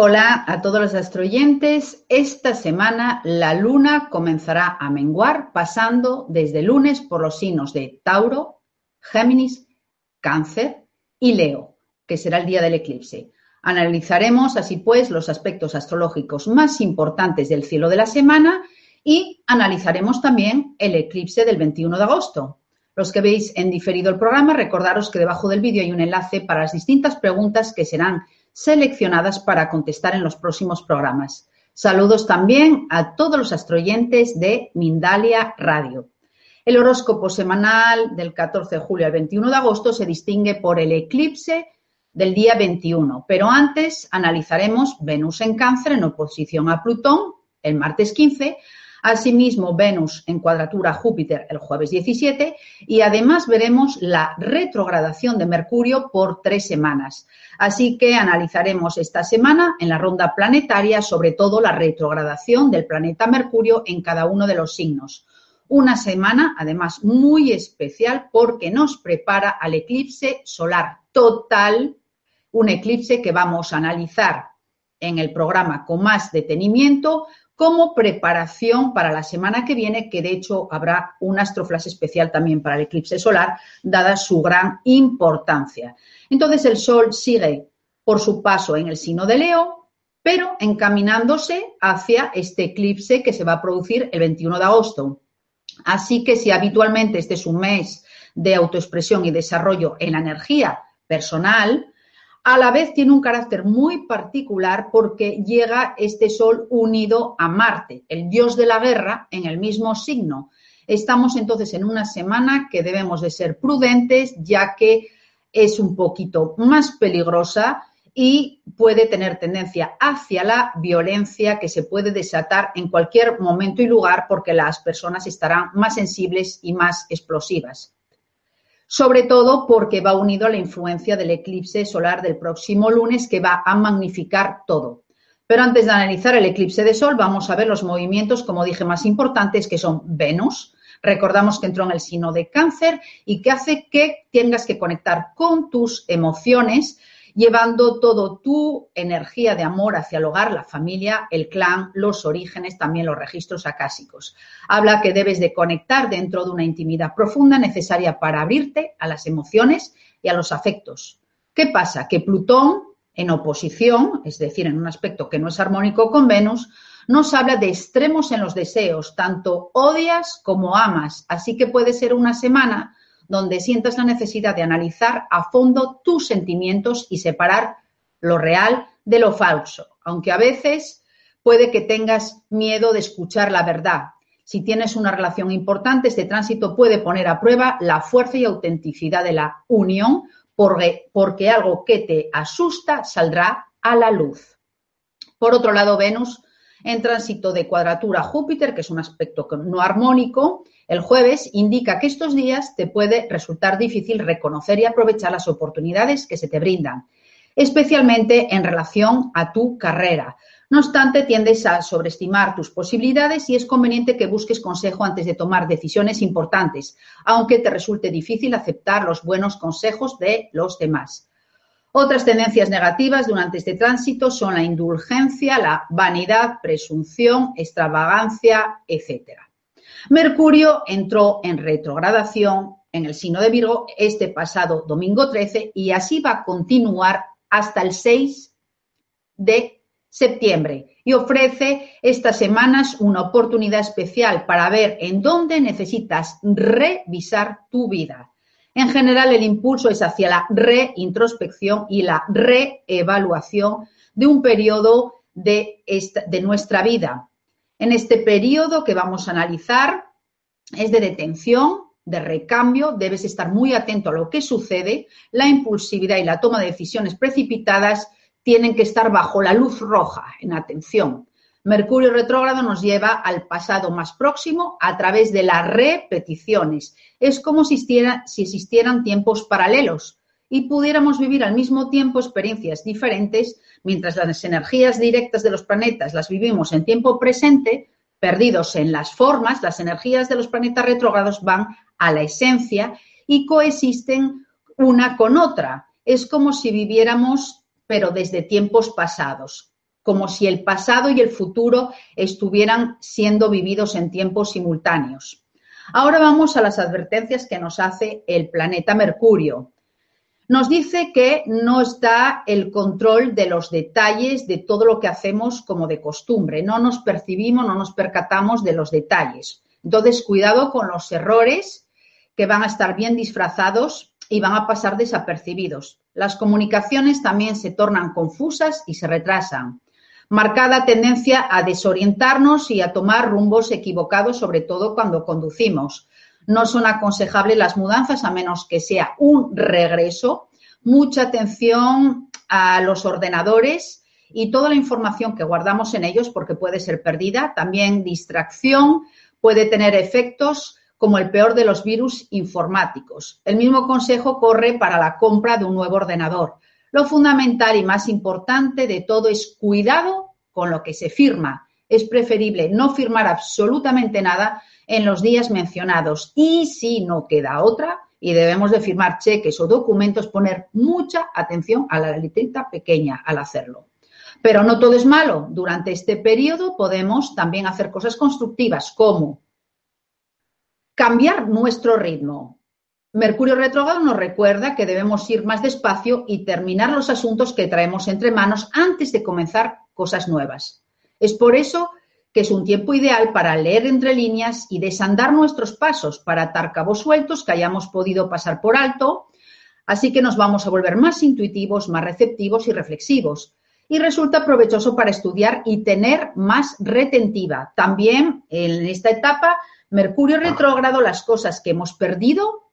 Hola a todos los astroyentes. Esta semana la luna comenzará a menguar pasando desde lunes por los signos de Tauro, Géminis, Cáncer y Leo, que será el día del eclipse. Analizaremos así pues los aspectos astrológicos más importantes del cielo de la semana y analizaremos también el eclipse del 21 de agosto. Los que veis en diferido el programa, recordaros que debajo del vídeo hay un enlace para las distintas preguntas que serán seleccionadas para contestar en los próximos programas. Saludos también a todos los astroyentes de Mindalia Radio. El horóscopo semanal del 14 de julio al 21 de agosto se distingue por el eclipse del día 21, pero antes analizaremos Venus en cáncer en oposición a Plutón el martes 15, Asimismo, Venus en cuadratura Júpiter el jueves 17 y además veremos la retrogradación de Mercurio por tres semanas. Así que analizaremos esta semana en la ronda planetaria sobre todo la retrogradación del planeta Mercurio en cada uno de los signos. Una semana además muy especial porque nos prepara al eclipse solar total, un eclipse que vamos a analizar en el programa con más detenimiento como preparación para la semana que viene, que de hecho habrá un astroflash especial también para el eclipse solar, dada su gran importancia. Entonces el Sol sigue por su paso en el signo de Leo, pero encaminándose hacia este eclipse que se va a producir el 21 de agosto. Así que si habitualmente este es un mes de autoexpresión y desarrollo en la energía personal, a la vez tiene un carácter muy particular porque llega este Sol unido a Marte, el dios de la guerra, en el mismo signo. Estamos entonces en una semana que debemos de ser prudentes ya que es un poquito más peligrosa y puede tener tendencia hacia la violencia que se puede desatar en cualquier momento y lugar porque las personas estarán más sensibles y más explosivas sobre todo porque va unido a la influencia del eclipse solar del próximo lunes que va a magnificar todo. Pero antes de analizar el eclipse de Sol, vamos a ver los movimientos, como dije, más importantes, que son Venus. Recordamos que entró en el signo de cáncer y que hace que tengas que conectar con tus emociones llevando todo tu energía de amor hacia el hogar, la familia, el clan, los orígenes, también los registros acásicos. Habla que debes de conectar dentro de una intimidad profunda necesaria para abrirte a las emociones y a los afectos. ¿Qué pasa? Que Plutón, en oposición, es decir, en un aspecto que no es armónico con Venus, nos habla de extremos en los deseos, tanto odias como amas. Así que puede ser una semana donde sientas la necesidad de analizar a fondo tus sentimientos y separar lo real de lo falso, aunque a veces puede que tengas miedo de escuchar la verdad. Si tienes una relación importante, este tránsito puede poner a prueba la fuerza y autenticidad de la unión, porque, porque algo que te asusta saldrá a la luz. Por otro lado, Venus en tránsito de cuadratura Júpiter, que es un aspecto no armónico, el jueves indica que estos días te puede resultar difícil reconocer y aprovechar las oportunidades que se te brindan, especialmente en relación a tu carrera. No obstante, tiendes a sobreestimar tus posibilidades y es conveniente que busques consejo antes de tomar decisiones importantes, aunque te resulte difícil aceptar los buenos consejos de los demás. Otras tendencias negativas durante este tránsito son la indulgencia, la vanidad, presunción, extravagancia, etcétera. Mercurio entró en retrogradación en el signo de Virgo este pasado domingo 13 y así va a continuar hasta el 6 de septiembre y ofrece estas semanas una oportunidad especial para ver en dónde necesitas revisar tu vida. En general, el impulso es hacia la reintrospección y la reevaluación de un periodo de, de nuestra vida. En este periodo que vamos a analizar es de detención, de recambio, debes estar muy atento a lo que sucede, la impulsividad y la toma de decisiones precipitadas tienen que estar bajo la luz roja, en atención. Mercurio retrógrado nos lleva al pasado más próximo a través de las repeticiones. Es como si, si existieran tiempos paralelos y pudiéramos vivir al mismo tiempo experiencias diferentes, mientras las energías directas de los planetas las vivimos en tiempo presente, perdidos en las formas, las energías de los planetas retrógrados van a la esencia y coexisten una con otra. Es como si viviéramos, pero desde tiempos pasados, como si el pasado y el futuro estuvieran siendo vividos en tiempos simultáneos. Ahora vamos a las advertencias que nos hace el planeta Mercurio. Nos dice que no está el control de los detalles de todo lo que hacemos como de costumbre. No nos percibimos, no nos percatamos de los detalles. Entonces, cuidado con los errores que van a estar bien disfrazados y van a pasar desapercibidos. Las comunicaciones también se tornan confusas y se retrasan. Marcada tendencia a desorientarnos y a tomar rumbos equivocados, sobre todo cuando conducimos. No son aconsejables las mudanzas a menos que sea un regreso. Mucha atención a los ordenadores y toda la información que guardamos en ellos porque puede ser perdida. También distracción puede tener efectos como el peor de los virus informáticos. El mismo consejo corre para la compra de un nuevo ordenador. Lo fundamental y más importante de todo es cuidado con lo que se firma. Es preferible no firmar absolutamente nada en los días mencionados. Y si no queda otra y debemos de firmar cheques o documentos, poner mucha atención a la letrita pequeña al hacerlo. Pero no todo es malo. Durante este periodo podemos también hacer cosas constructivas como Cambiar nuestro ritmo. Mercurio retrógrado nos recuerda que debemos ir más despacio y terminar los asuntos que traemos entre manos antes de comenzar cosas nuevas. Es por eso que es un tiempo ideal para leer entre líneas y desandar nuestros pasos, para atar cabos sueltos que hayamos podido pasar por alto. Así que nos vamos a volver más intuitivos, más receptivos y reflexivos. Y resulta provechoso para estudiar y tener más retentiva. También en esta etapa Mercurio retrógrado, las cosas que hemos perdido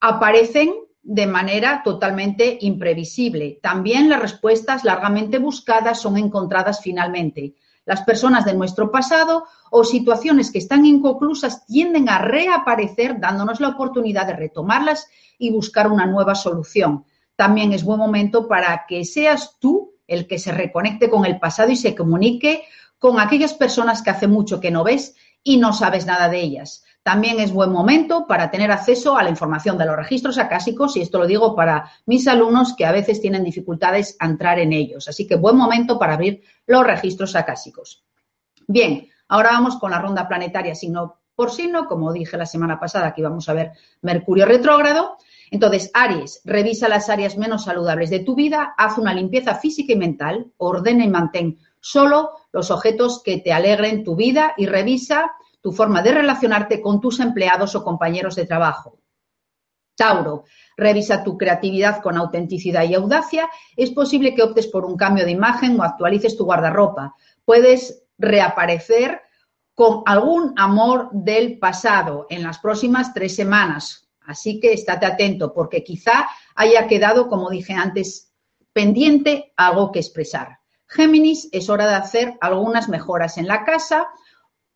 aparecen de manera totalmente imprevisible. También las respuestas largamente buscadas son encontradas finalmente. Las personas de nuestro pasado o situaciones que están inconclusas tienden a reaparecer dándonos la oportunidad de retomarlas y buscar una nueva solución. También es buen momento para que seas tú el que se reconecte con el pasado y se comunique con aquellas personas que hace mucho que no ves y no sabes nada de ellas. También es buen momento para tener acceso a la información de los registros acásicos y esto lo digo para mis alumnos que a veces tienen dificultades a entrar en ellos. Así que buen momento para abrir los registros acásicos. Bien, ahora vamos con la ronda planetaria signo por signo. Como dije la semana pasada, aquí vamos a ver Mercurio retrógrado. Entonces, Aries, revisa las áreas menos saludables de tu vida, haz una limpieza física y mental, ordena y mantén solo los objetos que te alegren tu vida y revisa tu forma de relacionarte con tus empleados o compañeros de trabajo. Tauro, revisa tu creatividad con autenticidad y audacia. Es posible que optes por un cambio de imagen o actualices tu guardarropa. Puedes reaparecer con algún amor del pasado en las próximas tres semanas. Así que estate atento porque quizá haya quedado, como dije antes, pendiente algo que expresar. Géminis, es hora de hacer algunas mejoras en la casa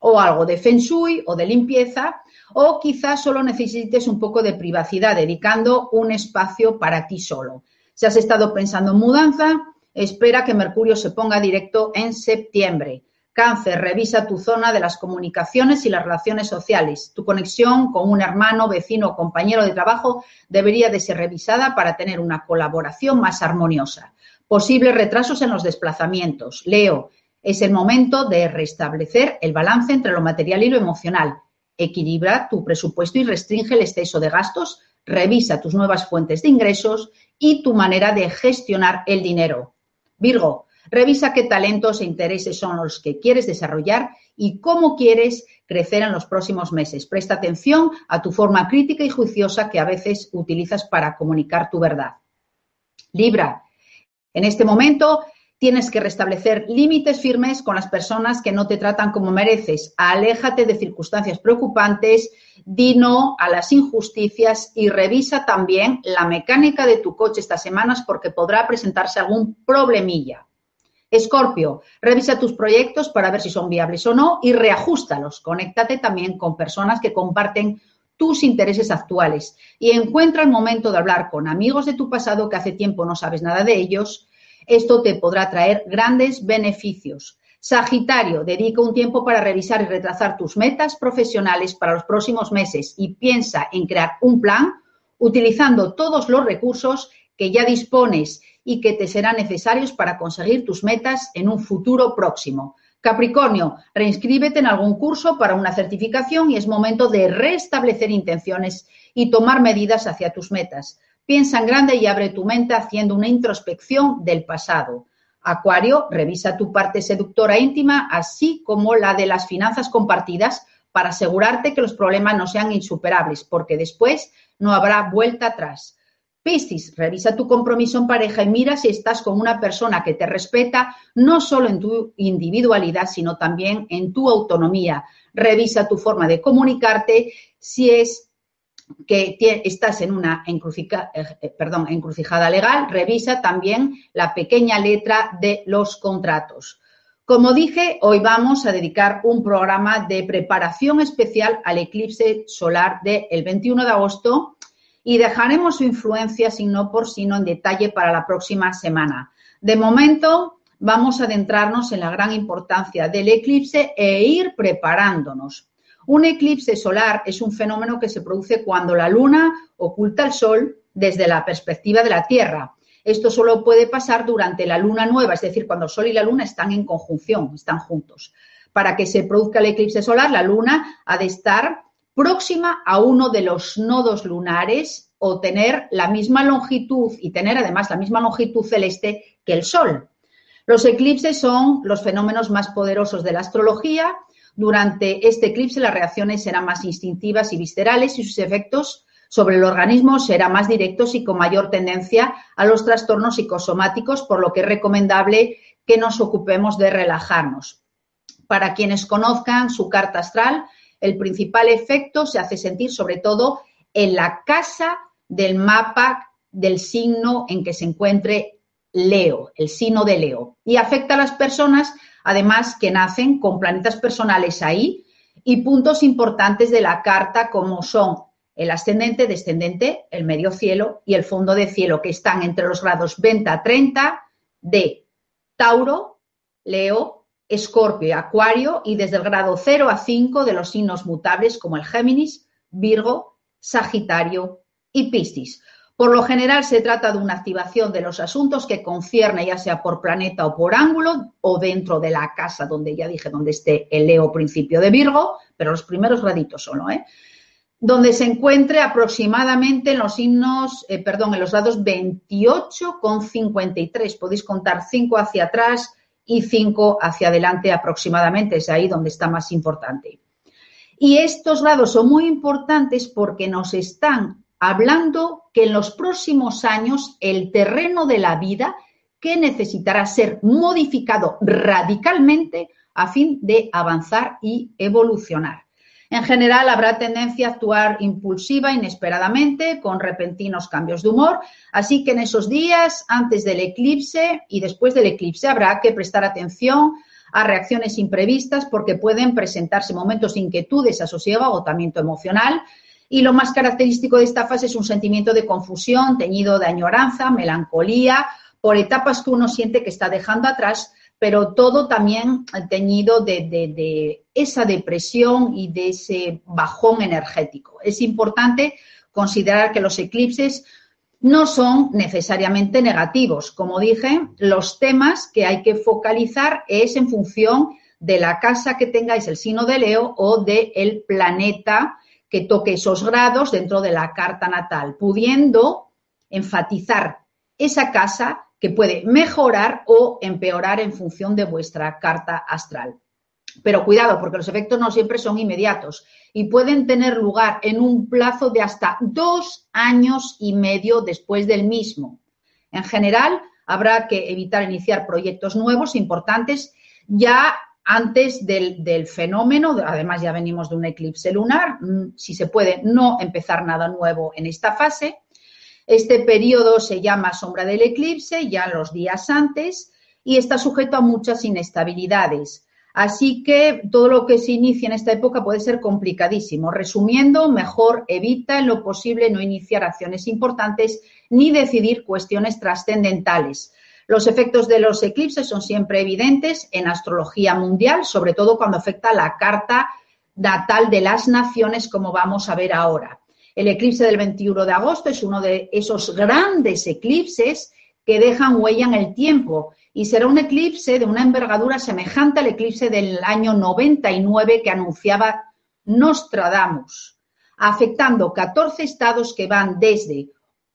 o algo de feng shui o de limpieza o quizás solo necesites un poco de privacidad dedicando un espacio para ti solo. Si has estado pensando en mudanza, espera que Mercurio se ponga directo en septiembre. Cáncer, revisa tu zona de las comunicaciones y las relaciones sociales. Tu conexión con un hermano, vecino o compañero de trabajo debería de ser revisada para tener una colaboración más armoniosa. Posibles retrasos en los desplazamientos. Leo, es el momento de restablecer el balance entre lo material y lo emocional. equilibra tu presupuesto y restringe el exceso de gastos, revisa tus nuevas fuentes de ingresos y tu manera de gestionar el dinero. Virgo, revisa qué talentos e intereses son los que quieres desarrollar y cómo quieres crecer en los próximos meses. Presta atención a tu forma crítica y juiciosa que a veces utilizas para comunicar tu verdad. Libra, en este momento Tienes que restablecer límites firmes con las personas que no te tratan como mereces. Aléjate de circunstancias preocupantes, di no a las injusticias y revisa también la mecánica de tu coche estas semanas porque podrá presentarse algún problemilla. Escorpio, revisa tus proyectos para ver si son viables o no y reajustalos. Conéctate también con personas que comparten tus intereses actuales y encuentra el momento de hablar con amigos de tu pasado que hace tiempo no sabes nada de ellos esto te podrá traer grandes beneficios. Sagitario, dedica un tiempo para revisar y retrasar tus metas profesionales para los próximos meses y piensa en crear un plan utilizando todos los recursos que ya dispones y que te serán necesarios para conseguir tus metas en un futuro próximo. Capricornio, reinscríbete en algún curso para una certificación y es momento de restablecer intenciones y tomar medidas hacia tus metas. Piensa en grande y abre tu mente haciendo una introspección del pasado. Acuario, revisa tu parte seductora íntima, así como la de las finanzas compartidas, para asegurarte que los problemas no sean insuperables, porque después no habrá vuelta atrás. Piscis, revisa tu compromiso en pareja y mira si estás con una persona que te respeta no solo en tu individualidad, sino también en tu autonomía. Revisa tu forma de comunicarte, si es que estás en una eh, eh, encrucijada legal, revisa también la pequeña letra de los contratos. Como dije, hoy vamos a dedicar un programa de preparación especial al eclipse solar del 21 de agosto y dejaremos su influencia signo por signo en detalle para la próxima semana. De momento, vamos a adentrarnos en la gran importancia del eclipse e ir preparándonos. Un eclipse solar es un fenómeno que se produce cuando la luna oculta el sol desde la perspectiva de la Tierra. Esto solo puede pasar durante la luna nueva, es decir, cuando el sol y la luna están en conjunción, están juntos. Para que se produzca el eclipse solar, la luna ha de estar próxima a uno de los nodos lunares o tener la misma longitud y tener además la misma longitud celeste que el sol. Los eclipses son los fenómenos más poderosos de la astrología durante este eclipse las reacciones serán más instintivas y viscerales y sus efectos sobre el organismo serán más directos y con mayor tendencia a los trastornos psicosomáticos, por lo que es recomendable que nos ocupemos de relajarnos. Para quienes conozcan su carta astral, el principal efecto se hace sentir sobre todo en la casa del mapa del signo en que se encuentre Leo, el signo de Leo, y afecta a las personas además que nacen con planetas personales ahí y puntos importantes de la carta como son el ascendente, descendente, el medio cielo y el fondo de cielo, que están entre los grados 20 a 30 de Tauro, Leo, Escorpio y Acuario, y desde el grado 0 a 5 de los signos mutables como el Géminis, Virgo, Sagitario y Piscis. Por lo general se trata de una activación de los asuntos que concierne ya sea por planeta o por ángulo o dentro de la casa donde ya dije donde esté el Leo principio de Virgo, pero los primeros graditos solo, ¿eh? donde se encuentre aproximadamente en los signos, eh, perdón, en los grados 28 con 53. Podéis contar 5 hacia atrás y 5 hacia adelante aproximadamente, es ahí donde está más importante. Y estos grados son muy importantes porque nos están hablando que en los próximos años el terreno de la vida que necesitará ser modificado radicalmente a fin de avanzar y evolucionar. En general, habrá tendencia a actuar impulsiva, inesperadamente, con repentinos cambios de humor, así que en esos días, antes del eclipse y después del eclipse, habrá que prestar atención a reacciones imprevistas porque pueden presentarse momentos de inquietud, desasosiego, agotamiento emocional, y lo más característico de esta fase es un sentimiento de confusión, teñido de añoranza, melancolía, por etapas que uno siente que está dejando atrás, pero todo también teñido de, esa depresión y de ese bajón energético. Es importante considerar que los eclipses no son necesariamente negativos. Como dije, los temas que hay que focalizar es en función de la casa que tengáis el signo de Leo o del el planeta que toque esos grados dentro de la carta natal, pudiendo enfatizar esa casa que puede mejorar o empeorar en función de vuestra carta astral. Pero cuidado, porque los efectos no siempre son inmediatos y pueden tener lugar en un plazo de hasta dos años y medio después del mismo. En general, habrá que evitar iniciar proyectos nuevos importantes ya antes del, fenómeno, además ya venimos de un eclipse lunar, mm, si se puede no empezar nada nuevo en esta fase. Este periodo se llama sombra del eclipse, ya los días antes, y está sujeto a muchas inestabilidades. Así que todo lo que se inicia en esta época puede ser complicadísimo. Resumiendo, mejor evita en lo posible no iniciar acciones importantes ni decidir cuestiones trascendentales. Los efectos de los eclipses son siempre evidentes en astrología mundial, sobre todo cuando afecta la carta natal de las naciones, como vamos a ver ahora. El eclipse del 21 de agosto es uno de esos grandes eclipses que dejan huella en el tiempo y será un eclipse de una envergadura semejante al eclipse del año 99 que anunciaba Nostradamus, afectando 14 estados que van desde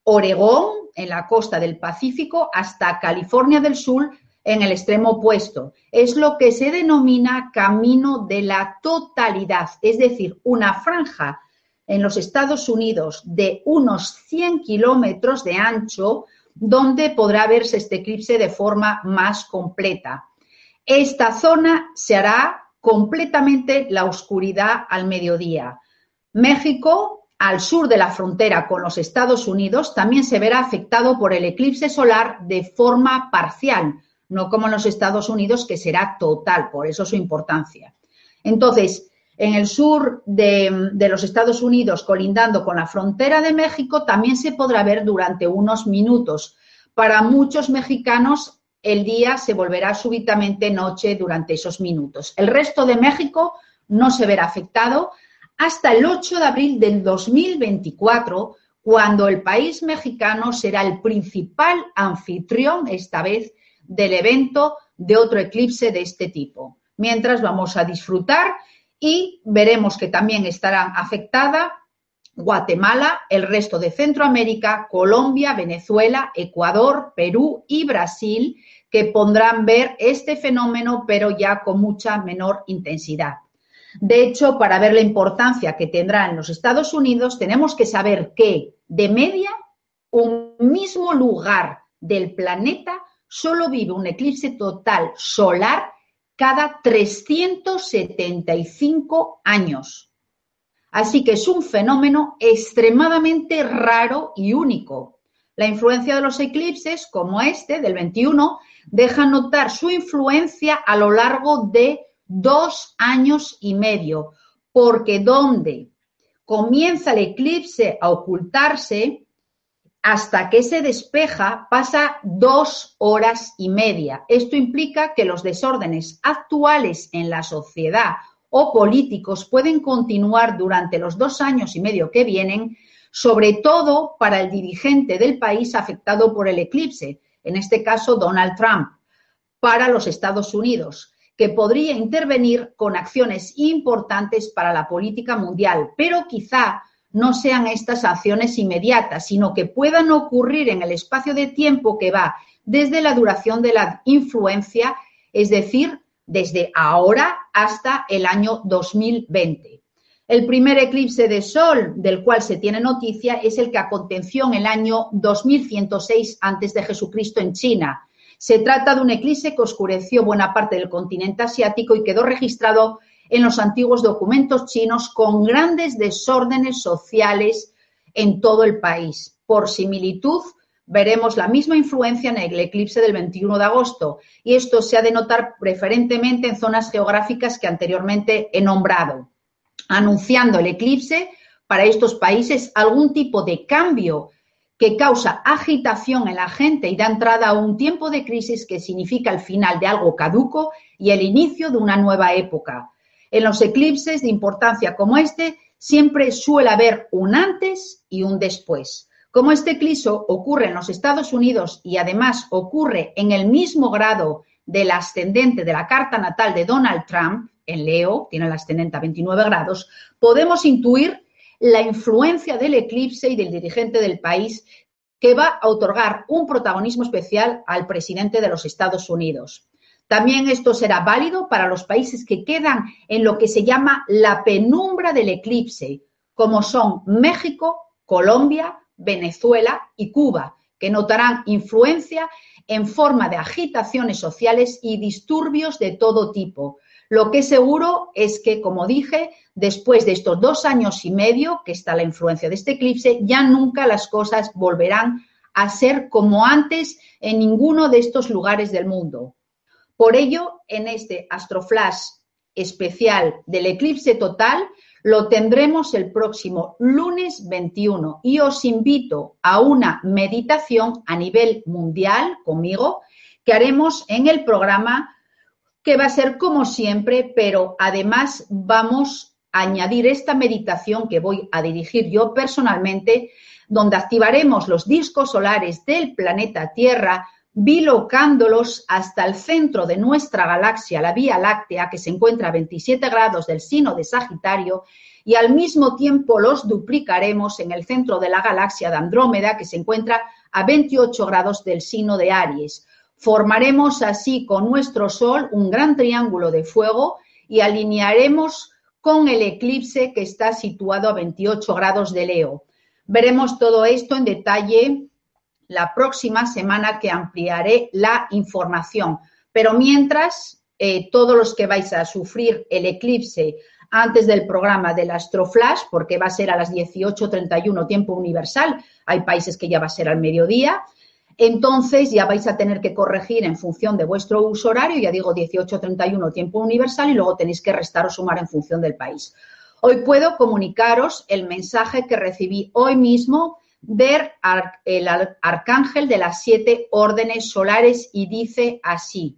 Oregón, en la costa del Pacífico, hasta California del Sur, en el extremo opuesto. Es lo que se denomina camino de la totalidad, es decir, una franja en los Estados Unidos de unos 100 kilómetros de ancho, donde podrá verse este eclipse de forma más completa. Esta zona se hará completamente la oscuridad al mediodía. México al sur de la frontera con los Estados Unidos también se verá afectado por el eclipse solar de forma parcial, no como en los Estados Unidos, que será total, por eso su importancia. Entonces, en el sur de, de, los Estados Unidos, colindando con la frontera de México, también se podrá ver durante unos minutos. Para muchos mexicanos, el día se volverá súbitamente noche durante esos minutos. El resto de México no se verá afectado, hasta el 8 de abril del 2024, cuando el país mexicano será el principal anfitrión, esta vez, del evento de otro eclipse de este tipo. Mientras vamos a disfrutar y veremos que también estarán afectada Guatemala, el resto de Centroamérica, Colombia, Venezuela, Ecuador, Perú y Brasil, que pondrán ver este fenómeno, pero ya con mucha menor intensidad. De hecho, para ver la importancia que tendrá en los Estados Unidos, tenemos que saber que, de media, un mismo lugar del planeta solo vive un eclipse total solar cada 375 años. Así que es un fenómeno extremadamente raro y único. La influencia de los eclipses, como este del 21, deja notar su influencia a lo largo de dos años y medio, porque donde comienza el eclipse a ocultarse, hasta que se despeja pasa dos horas y media. Esto implica que los desórdenes actuales en la sociedad o políticos pueden continuar durante los dos años y medio que vienen, sobre todo para el dirigente del país afectado por el eclipse, en este caso Donald Trump, para los Estados Unidos que podría intervenir con acciones importantes para la política mundial, pero quizá no sean estas acciones inmediatas, sino que puedan ocurrir en el espacio de tiempo que va desde la duración de la influencia, es decir, desde ahora hasta el año 2020. El primer eclipse de Sol del cual se tiene noticia es el que aconteció en el año 2106 antes de Jesucristo en China, se trata de un eclipse que oscureció buena parte del continente asiático y quedó registrado en los antiguos documentos chinos con grandes desórdenes sociales en todo el país. Por similitud, veremos la misma influencia en el eclipse del 21 de agosto y esto se ha de notar preferentemente en zonas geográficas que anteriormente he nombrado, anunciando el eclipse para estos países algún tipo de cambio que causa agitación en la gente y da entrada a un tiempo de crisis que significa el final de algo caduco y el inicio de una nueva época. En los eclipses de importancia como este, siempre suele haber un antes y un después. Como este eclipse ocurre en los Estados Unidos y además ocurre en el mismo grado del ascendente de la carta natal de Donald Trump, en Leo, tiene el ascendente a 29 grados, podemos intuir la influencia del eclipse y del dirigente del país que va a otorgar un protagonismo especial al presidente de los Estados Unidos. También esto será válido para los países que quedan en lo que se llama la penumbra del eclipse, como son México, Colombia, Venezuela y Cuba, que notarán influencia en forma de agitaciones sociales y disturbios de todo tipo. Lo que es seguro es que, como dije, después de estos dos años y medio que está la influencia de este eclipse, ya nunca las cosas volverán a ser como antes en ninguno de estos lugares del mundo. Por ello, en este astroflash especial del eclipse total, lo tendremos el próximo lunes 21 y os invito a una meditación a nivel mundial conmigo que haremos en el programa que va a ser como siempre, pero además vamos a añadir esta meditación que voy a dirigir yo personalmente, donde activaremos los discos solares del planeta Tierra, bilocándolos hasta el centro de nuestra galaxia, la Vía Láctea, que se encuentra a 27 grados del sino de Sagitario, y al mismo tiempo los duplicaremos en el centro de la galaxia de Andrómeda, que se encuentra a 28 grados del sino de Aries. Formaremos así con nuestro Sol un gran triángulo de fuego y alinearemos con el eclipse que está situado a 28 grados de Leo. Veremos todo esto en detalle la próxima semana que ampliaré la información. Pero mientras, eh, todos los que vais a sufrir el eclipse antes del programa del Astroflash, porque va a ser a las 18.31 tiempo universal, hay países que ya va a ser al mediodía, entonces ya vais a tener que corregir en función de vuestro uso horario, ya digo 18.31 tiempo universal y luego tenéis que restar o sumar en función del país. Hoy puedo comunicaros el mensaje que recibí hoy mismo del el arcángel de las siete órdenes solares y dice así.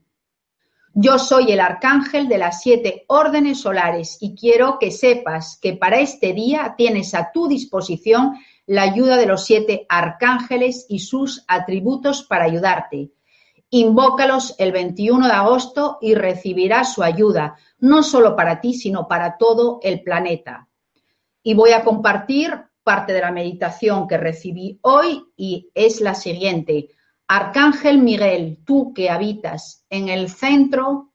Yo soy el arcángel de las siete órdenes solares y quiero que sepas que para este día tienes a tu disposición la ayuda de los siete arcángeles y sus atributos para ayudarte. Invócalos el 21 de agosto y recibirás su ayuda, no solo para ti, sino para todo el planeta. Y voy a compartir parte de la meditación que recibí hoy y es la siguiente. Arcángel Miguel, tú que habitas en el centro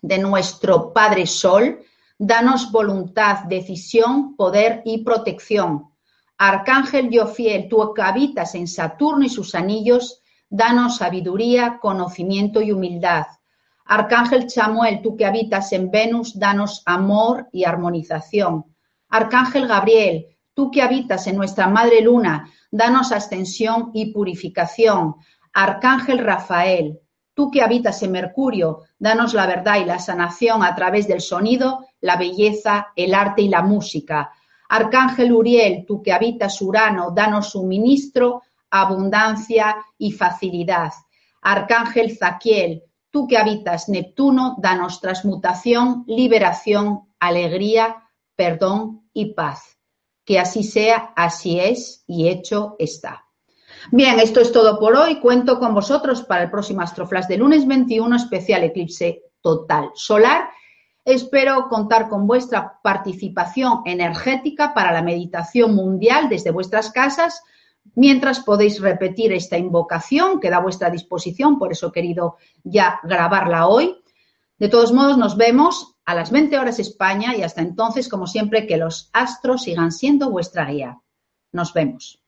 de nuestro Padre Sol, danos voluntad, decisión, poder y protección Arcángel Yofiel, tú que habitas en Saturno y sus anillos, danos sabiduría, conocimiento y humildad. Arcángel Chamuel, tú que habitas en Venus, danos amor y armonización. Arcángel Gabriel, tú que habitas en nuestra Madre Luna, danos ascensión y purificación. Arcángel Rafael, tú que habitas en Mercurio, danos la verdad y la sanación a través del sonido, la belleza, el arte y la música. Arcángel Uriel, tú que habitas Urano, danos suministro, abundancia y facilidad. Arcángel Zaquiel, tú que habitas Neptuno, danos transmutación, liberación, alegría, perdón y paz. Que así sea, así es y hecho está. Bien, esto es todo por hoy. Cuento con vosotros para el próximo Astroflash de lunes 21, especial eclipse total solar Espero contar con vuestra participación energética para la meditación mundial desde vuestras casas, mientras podéis repetir esta invocación que da a vuestra disposición, por eso he querido ya grabarla hoy. De todos modos, nos vemos a las 20 horas España y hasta entonces, como siempre, que los astros sigan siendo vuestra guía. Nos vemos.